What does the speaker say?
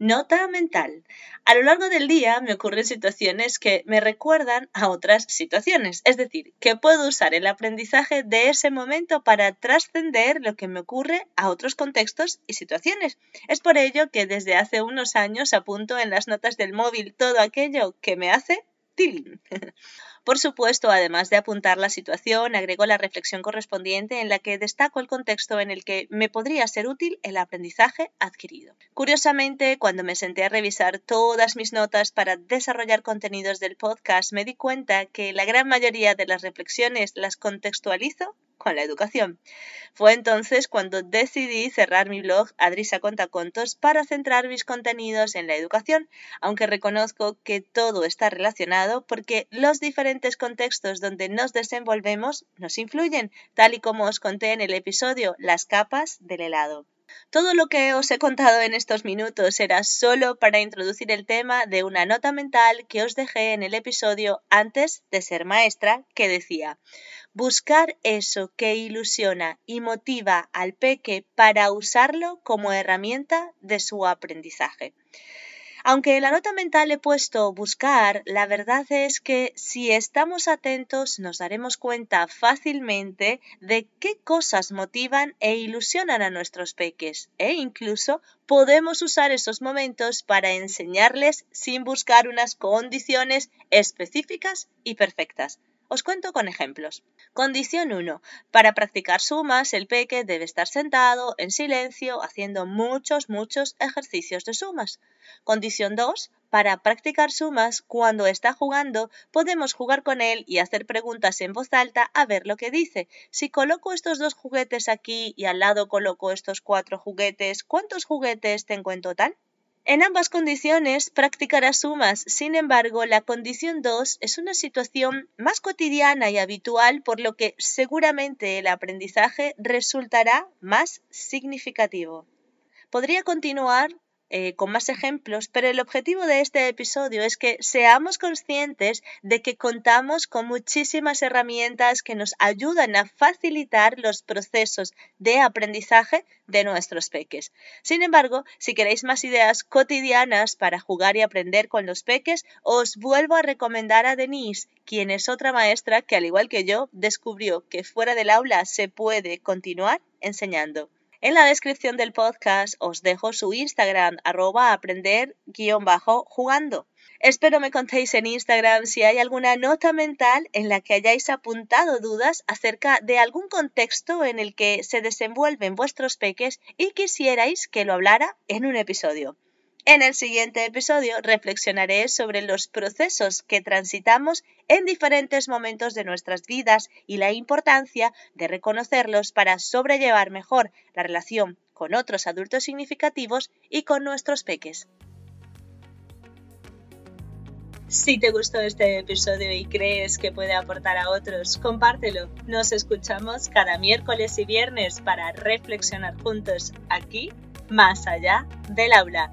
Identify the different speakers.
Speaker 1: Nota mental. A lo largo del día me ocurren situaciones que me recuerdan a otras situaciones, es decir, que puedo usar el aprendizaje de ese momento para trascender lo que me ocurre a otros contextos y situaciones. Es por ello que desde hace unos años apunto en las notas del móvil todo aquello que me hace Por supuesto, además de apuntar la situación, agrego la reflexión correspondiente en la que destaco el contexto en el que me podría ser útil el aprendizaje adquirido. Curiosamente, cuando me senté a revisar todas mis notas para desarrollar contenidos del podcast, me di cuenta que la gran mayoría de las reflexiones las contextualizo con la educación. Fue entonces cuando decidí cerrar mi blog Adrisa Contacontos para centrar mis contenidos en la educación, aunque reconozco que todo está relacionado porque los diferentes contextos donde nos desenvolvemos nos influyen, tal y como os conté en el episodio Las capas del helado. Todo lo que os he contado en estos minutos era solo para introducir el tema de una nota mental que os dejé en el episodio antes de ser maestra, que decía buscar eso que ilusiona y motiva al peque para usarlo como herramienta de su aprendizaje. Aunque en la nota mental he puesto buscar, la verdad es que si estamos atentos nos daremos cuenta fácilmente de qué cosas motivan e ilusionan a nuestros peques e incluso podemos usar esos momentos para enseñarles sin buscar unas condiciones específicas y perfectas. Os cuento con ejemplos. Condición 1. Para practicar sumas, el peque debe estar sentado, en silencio, haciendo muchos, muchos ejercicios de sumas. Condición 2. Para practicar sumas, cuando está jugando, podemos jugar con él y hacer preguntas en voz alta a ver lo que dice. Si coloco estos dos juguetes aquí y al lado coloco estos cuatro juguetes, ¿cuántos juguetes tengo en total? En ambas condiciones practicará sumas, sin embargo, la condición 2 es una situación más cotidiana y habitual, por lo que seguramente el aprendizaje resultará más significativo. Podría continuar eh, con más ejemplos, pero el objetivo de este episodio es que seamos conscientes de que contamos con muchísimas herramientas que nos ayudan a facilitar los procesos de aprendizaje de nuestros peques. Sin embargo, si queréis más ideas cotidianas para jugar y aprender con los peques, os vuelvo a recomendar a Denise, quien es otra maestra que, al igual que yo, descubrió que fuera del aula se puede continuar enseñando. En la descripción del podcast os dejo su Instagram, arroba aprender-jugando. Espero me contéis en Instagram si hay alguna nota mental en la que hayáis apuntado dudas acerca de algún contexto en el que se desenvuelven vuestros peques y quisierais que lo hablara en un episodio. En el siguiente episodio reflexionaré sobre los procesos que transitamos en diferentes momentos de nuestras vidas y la importancia de reconocerlos para sobrellevar mejor la relación con otros adultos significativos y con nuestros peques. Si te gustó este episodio y crees que puede aportar a otros, compártelo. Nos escuchamos cada miércoles y viernes para reflexionar juntos aquí, más allá del aula.